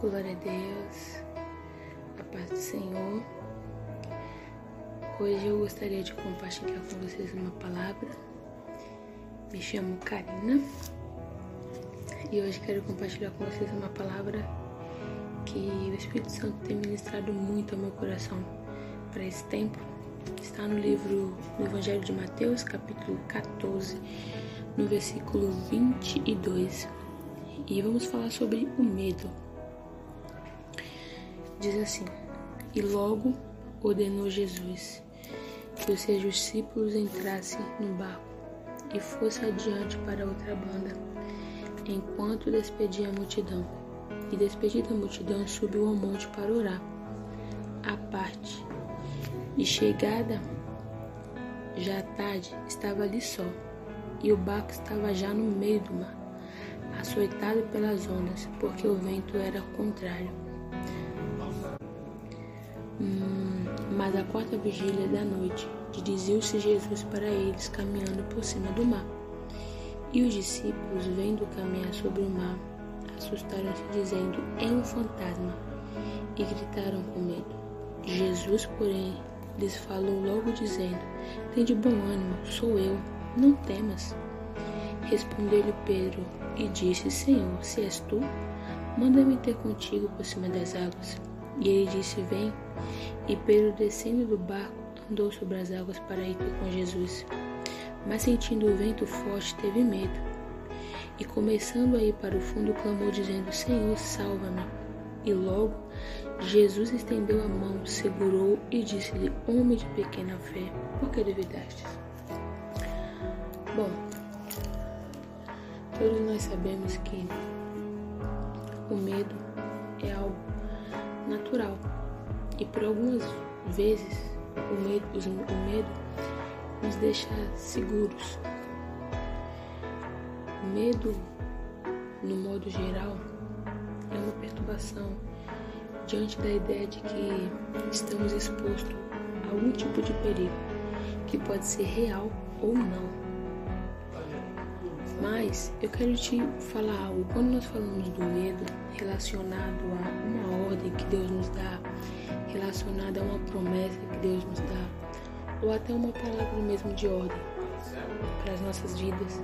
Glória a Deus, a paz do Senhor. Hoje eu gostaria de compartilhar com vocês uma palavra. Me chamo Karina e hoje quero compartilhar com vocês uma palavra que o Espírito Santo tem ministrado muito ao meu coração para esse tempo. Está no livro do Evangelho de Mateus, capítulo 14, no versículo 22. E vamos falar sobre o medo. Diz assim: E logo ordenou Jesus que os seus discípulos entrassem no barco e fosse adiante para outra banda, enquanto despedia a multidão. E despedida a multidão, subiu ao monte para orar, à parte. E chegada já à tarde, estava ali só, e o barco estava já no meio do mar, açoitado pelas ondas, porque o vento era contrário. Hum, mas a quarta vigília da noite, dirigiu-se Jesus para eles, caminhando por cima do mar. E os discípulos, vendo caminhar sobre o mar, assustaram-se, dizendo: É um fantasma, e gritaram com medo. Jesus, porém, lhes falou logo, dizendo: Tem de bom ânimo, sou eu, não temas. Respondeu-lhe Pedro e disse: Senhor, se és tu, manda-me ter contigo por cima das águas. E ele disse: Vem. E Pedro, descendo do barco, andou sobre as águas para ir com Jesus. Mas sentindo o vento forte, teve medo. E começando a ir para o fundo, clamou, dizendo: Senhor, salva-me. E logo Jesus estendeu a mão, segurou e disse-lhe: Homem de pequena fé, por que duvidastes? Bom, todos nós sabemos que o medo é algo natural. E por algumas vezes o medo, o medo nos deixa seguros. O medo, no modo geral, é uma perturbação diante da ideia de que estamos expostos a algum tipo de perigo, que pode ser real ou não. Mas eu quero te falar algo. Quando nós falamos do medo relacionado a uma ordem que Deus nos dá, relacionado a uma promessa que Deus nos dá, ou até uma palavra mesmo de ordem para as nossas vidas,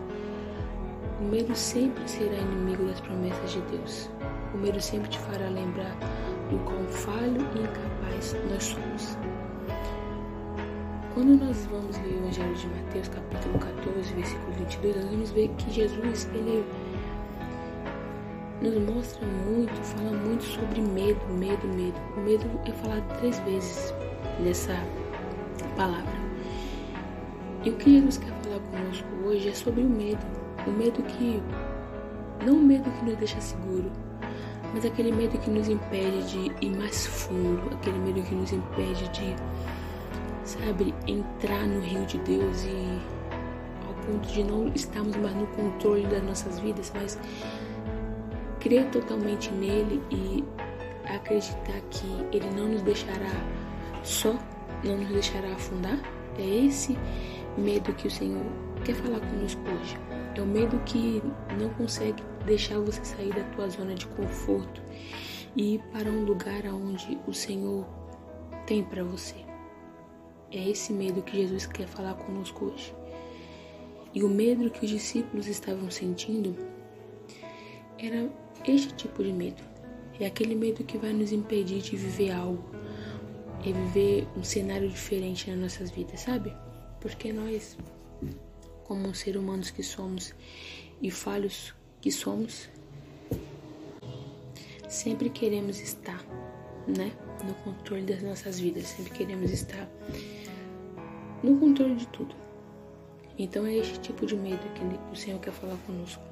o medo sempre será inimigo das promessas de Deus. O medo sempre te fará lembrar do quão falho e incapaz nós somos. Quando nós vamos ler o Evangelho de Mateus, capítulo 14, versículo 22, nós vamos ver que Jesus, ele nos mostra muito, fala muito sobre medo, medo, medo. O medo é falado três vezes nessa palavra. E o que Jesus quer falar conosco hoje é sobre o medo. O medo que, não o medo que nos deixa seguro, mas aquele medo que nos impede de ir mais fundo, aquele medo que nos impede de sabe, entrar no rio de Deus e ao ponto de não estarmos mais no controle das nossas vidas, mas crer totalmente nele e acreditar que ele não nos deixará só, não nos deixará afundar. É esse medo que o Senhor quer falar conosco hoje. É o medo que não consegue deixar você sair da tua zona de conforto e ir para um lugar aonde o Senhor tem para você. É esse medo que Jesus quer falar conosco hoje. E o medo que os discípulos estavam sentindo era este tipo de medo. É aquele medo que vai nos impedir de viver algo, é viver um cenário diferente nas nossas vidas, sabe? Porque nós, como seres humanos que somos e falhos que somos, sempre queremos estar, né, no controle das nossas vidas, sempre queremos estar no controle de tudo. Então é este tipo de medo que o Senhor quer falar conosco.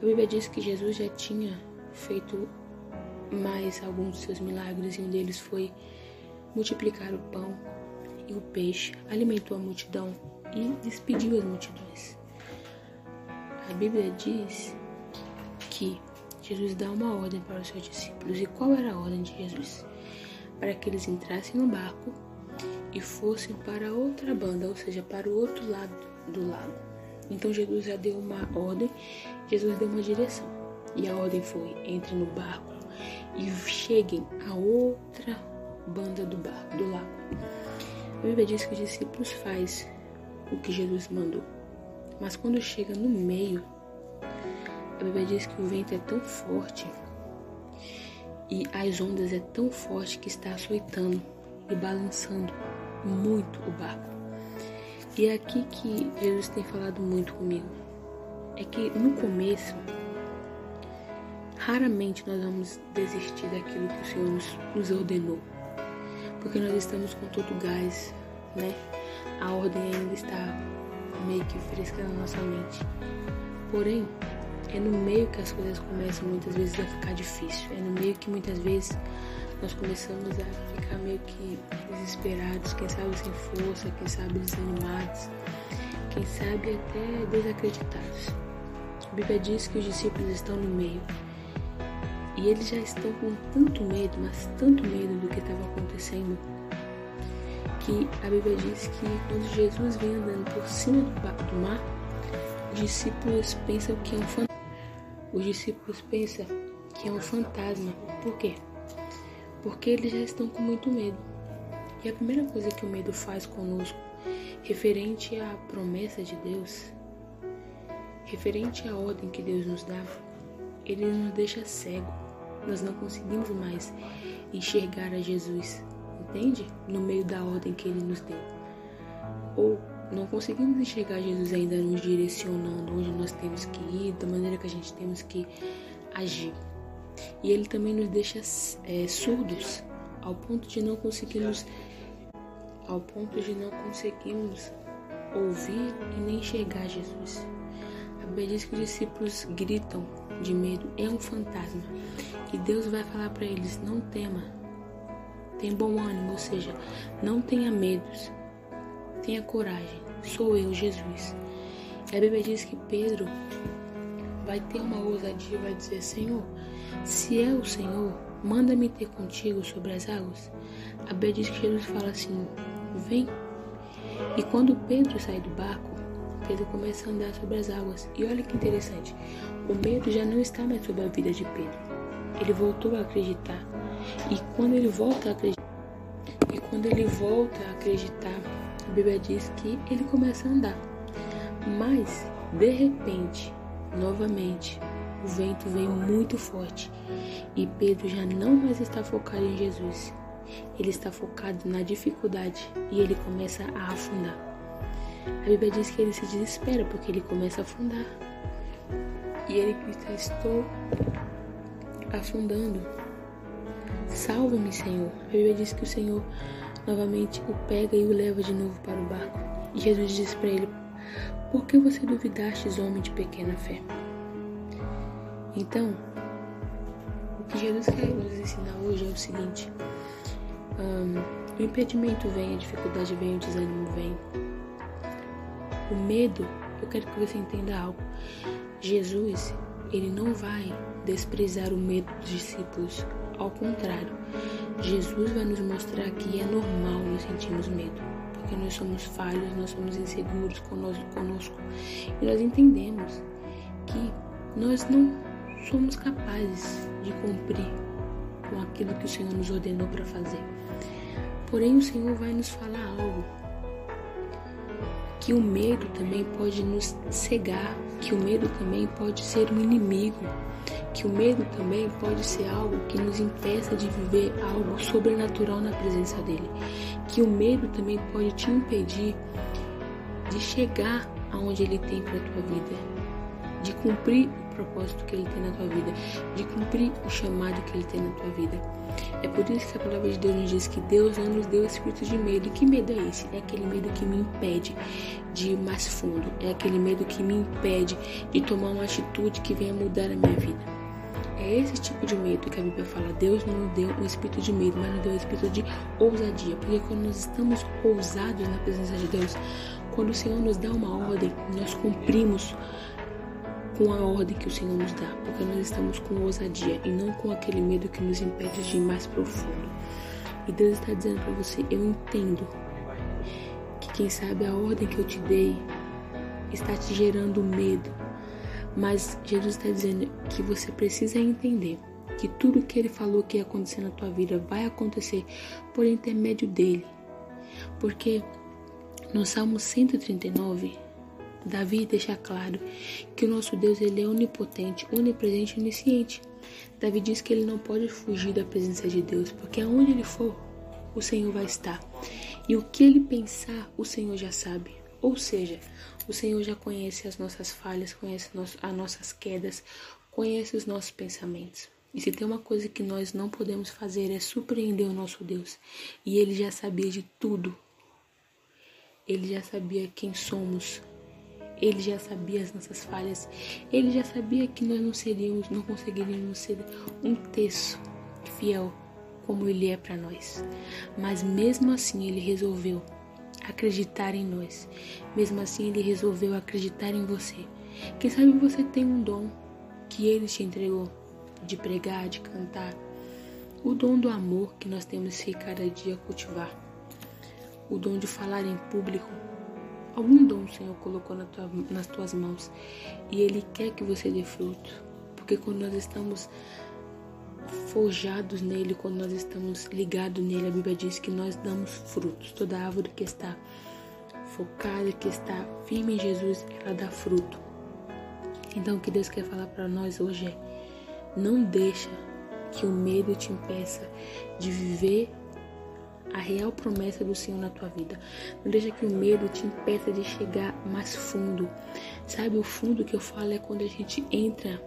A Bíblia diz que Jesus já tinha feito mais alguns dos seus milagres e um deles foi multiplicar o pão e o peixe, alimentou a multidão e despediu as multidões. A Bíblia diz que Jesus dá uma ordem para os seus discípulos. E qual era a ordem de Jesus? Para que eles entrassem no barco e fossem para outra banda, ou seja, para o outro lado do lago. Então Jesus já deu uma ordem, Jesus deu uma direção. E a ordem foi: entre no barco e cheguem a outra banda do barco, do lago. A Bíblia diz que os discípulos faz o que Jesus mandou. Mas quando chega no meio, a Bíblia diz que o vento é tão forte e as ondas é tão forte que está açoitando e balançando muito o barco. E é aqui que Jesus tem falado muito comigo. É que no começo, raramente nós vamos desistir daquilo que o Senhor nos, nos ordenou. Porque nós estamos com todo o gás, né? A ordem ainda está meio que fresca na nossa mente. Porém, é no meio que as coisas começam muitas vezes a ficar difícil. É no meio que muitas vezes nós começamos a ficar meio que desesperados, quem sabe sem força, quem sabe desanimados, quem sabe até desacreditados. A Bíblia diz que os discípulos estão no meio. E eles já estão com tanto medo, mas tanto medo do que estava acontecendo, que a Bíblia diz que quando Jesus vem andando por cima do mar, os discípulos pensam que é um fantasma. Os discípulos pensam que é um fantasma. Por quê? Porque eles já estão com muito medo. E a primeira coisa que o medo faz conosco, referente à promessa de Deus, referente à ordem que Deus nos dá, ele nos deixa cego. Nós não conseguimos mais enxergar a Jesus, entende? No meio da ordem que ele nos deu. Ou não conseguimos enxergar Jesus ainda nos direcionando onde nós temos que ir, da maneira que a gente temos que agir. E ele também nos deixa é, surdos ao ponto de não conseguirmos ao ponto de não conseguirmos ouvir e nem enxergar Jesus. A Bíblia diz que os discípulos gritam de medo, é um fantasma. E Deus vai falar para eles: não tema, tem bom ânimo, ou seja, não tenha medos, tenha coragem, sou eu, Jesus. E a Bíblia diz que Pedro vai ter uma ousadia e vai dizer: Senhor, se é o Senhor, manda-me ter contigo sobre as águas. A Bíblia diz que Jesus fala assim: Vem. E quando Pedro sai do barco, Pedro começa a andar sobre as águas. E olha que interessante: o medo já não está mais sobre a vida de Pedro. Ele voltou a acreditar. E quando ele volta a acreditar, e quando ele volta a acreditar, a Bíblia diz que ele começa a andar. Mas, de repente, novamente, o vento vem muito forte e Pedro já não mais está focado em Jesus. Ele está focado na dificuldade e ele começa a afundar. A Bíblia diz que ele se desespera porque ele começa a afundar. E ele grita: Estou afundando. Salva-me, Senhor. A Bíblia diz que o Senhor novamente o pega e o leva de novo para o barco. E Jesus diz para ele: Por que você duvidastes, homem de pequena fé? Então, o que Jesus quer nos ensinar hoje é o seguinte: um, o impedimento vem, a dificuldade vem, o desânimo vem. O medo, eu quero que você entenda algo. Jesus, ele não vai desprezar o medo dos discípulos. Ao contrário, Jesus vai nos mostrar que é normal nós sentirmos medo, porque nós somos falhos, nós somos inseguros conosco, e nós entendemos que nós não somos capazes de cumprir com aquilo que o Senhor nos ordenou para fazer. Porém, o Senhor vai nos falar algo que o medo também pode nos cegar, que o medo também pode ser um inimigo, que o medo também pode ser algo que nos impeça de viver algo sobrenatural na presença dele, que o medo também pode te impedir de chegar aonde ele tem para tua vida, de cumprir propósito que Ele tem na tua vida, de cumprir o chamado que Ele tem na tua vida. É por isso que a palavra de Deus nos diz que Deus não nos deu espírito de medo. E que medo é esse? É aquele medo que me impede de ir mais fundo. É aquele medo que me impede de tomar uma atitude que venha mudar a minha vida. É esse tipo de medo que a Bíblia fala. Deus não nos deu um espírito de medo, mas nos deu um espírito de ousadia. Porque quando nós estamos ousados na presença de Deus, quando o Senhor nos dá uma ordem, nós cumprimos com a ordem que o Senhor nos dá, porque nós estamos com ousadia e não com aquele medo que nos impede de ir mais profundo. E Deus está dizendo para você: eu entendo que quem sabe a ordem que eu te dei está te gerando medo, Mas Jesus está dizendo que você precisa entender que tudo que ele falou que ia acontecer na tua vida vai acontecer por intermédio dele. Porque no Salmo 139, Davi deixa claro que o nosso Deus ele é onipotente, onipresente e onisciente. Davi diz que ele não pode fugir da presença de Deus, porque aonde ele for, o Senhor vai estar. E o que ele pensar, o Senhor já sabe. Ou seja, o Senhor já conhece as nossas falhas, conhece as nossas quedas, conhece os nossos pensamentos. E se tem uma coisa que nós não podemos fazer é surpreender o nosso Deus. E ele já sabia de tudo. Ele já sabia quem somos. Ele já sabia as nossas falhas. Ele já sabia que nós não seríamos, não conseguiríamos ser um terço fiel como ele é para nós. Mas mesmo assim ele resolveu acreditar em nós. Mesmo assim ele resolveu acreditar em você. Quem sabe você tem um dom que ele te entregou de pregar, de cantar. O dom do amor que nós temos que cada dia cultivar. O dom de falar em público. Algum dom o Senhor colocou na tua, nas tuas mãos e Ele quer que você dê fruto. Porque quando nós estamos forjados nele, quando nós estamos ligados nele, a Bíblia diz que nós damos frutos. Toda árvore que está focada, que está firme em Jesus, ela dá fruto. Então, o que Deus quer falar para nós hoje é: não deixa que o medo te impeça de viver a real promessa do Senhor na tua vida. Não deixa que o medo te impeça de chegar mais fundo. Sabe, o fundo que eu falo é quando a gente entra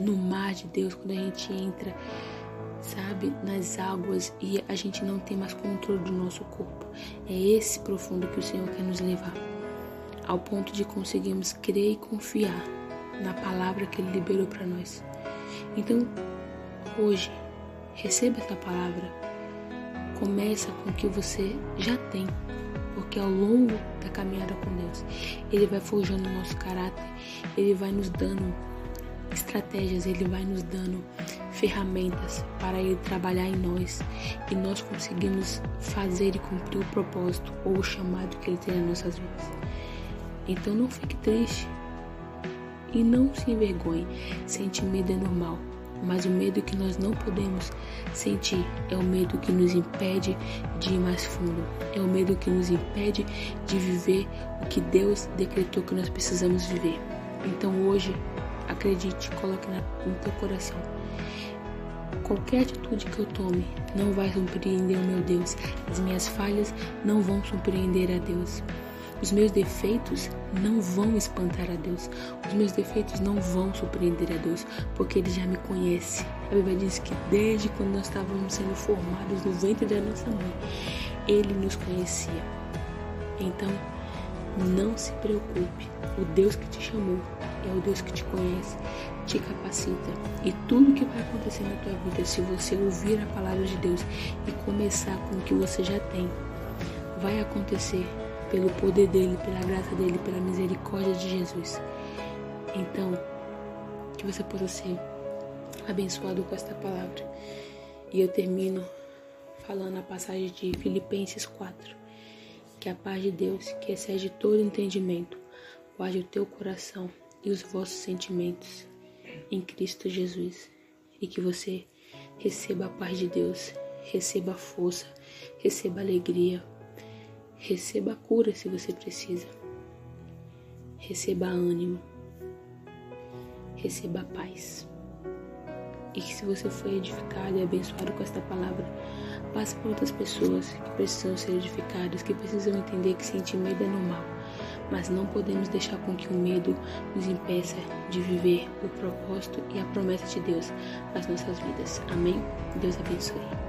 no mar de Deus, quando a gente entra, sabe, nas águas e a gente não tem mais controle do nosso corpo. É esse profundo que o Senhor quer nos levar, ao ponto de conseguirmos crer e confiar na palavra que Ele liberou para nós. Então, hoje, receba essa palavra. Começa com o que você já tem, porque ao longo da caminhada com Deus, Ele vai forjando o nosso caráter, Ele vai nos dando estratégias, Ele vai nos dando ferramentas para Ele trabalhar em nós e nós conseguimos fazer e cumprir o propósito ou o chamado que Ele tem nas nossas vidas. Então não fique triste, e não se envergonhe. Sentir medo é normal, mas o medo que nós não podemos sentir é o medo que nos impede de ir mais fundo. É o medo que nos impede de viver o que Deus decretou que nós precisamos viver. Então hoje, acredite, coloque no teu coração. Qualquer atitude que eu tome não vai surpreender o meu Deus. As minhas falhas não vão surpreender a Deus. Os meus defeitos não vão espantar a Deus. Os meus defeitos não vão surpreender a Deus, porque Ele já me conhece. A Bíblia diz que desde quando nós estávamos sendo formados no ventre da nossa mãe, Ele nos conhecia. Então, não se preocupe. O Deus que te chamou é o Deus que te conhece, te capacita. E tudo que vai acontecer na tua vida, se você ouvir a palavra de Deus e começar com o que você já tem, vai acontecer pelo poder dele, pela graça dele, pela misericórdia de Jesus. Então, que você possa ser abençoado com esta palavra. E eu termino falando a passagem de Filipenses 4. Que a paz de Deus, que excede todo entendimento, guarde o teu coração e os vossos sentimentos em Cristo Jesus. E que você receba a paz de Deus, receba a força, receba a alegria, Receba a cura se você precisa. Receba ânimo. Receba a paz. E que se você foi edificado e abençoado com esta palavra, passe para outras pessoas que precisam ser edificadas, que precisam entender que sentir medo é normal, mas não podemos deixar com que o medo nos impeça de viver o propósito e a promessa de Deus nas nossas vidas. Amém? Deus abençoe.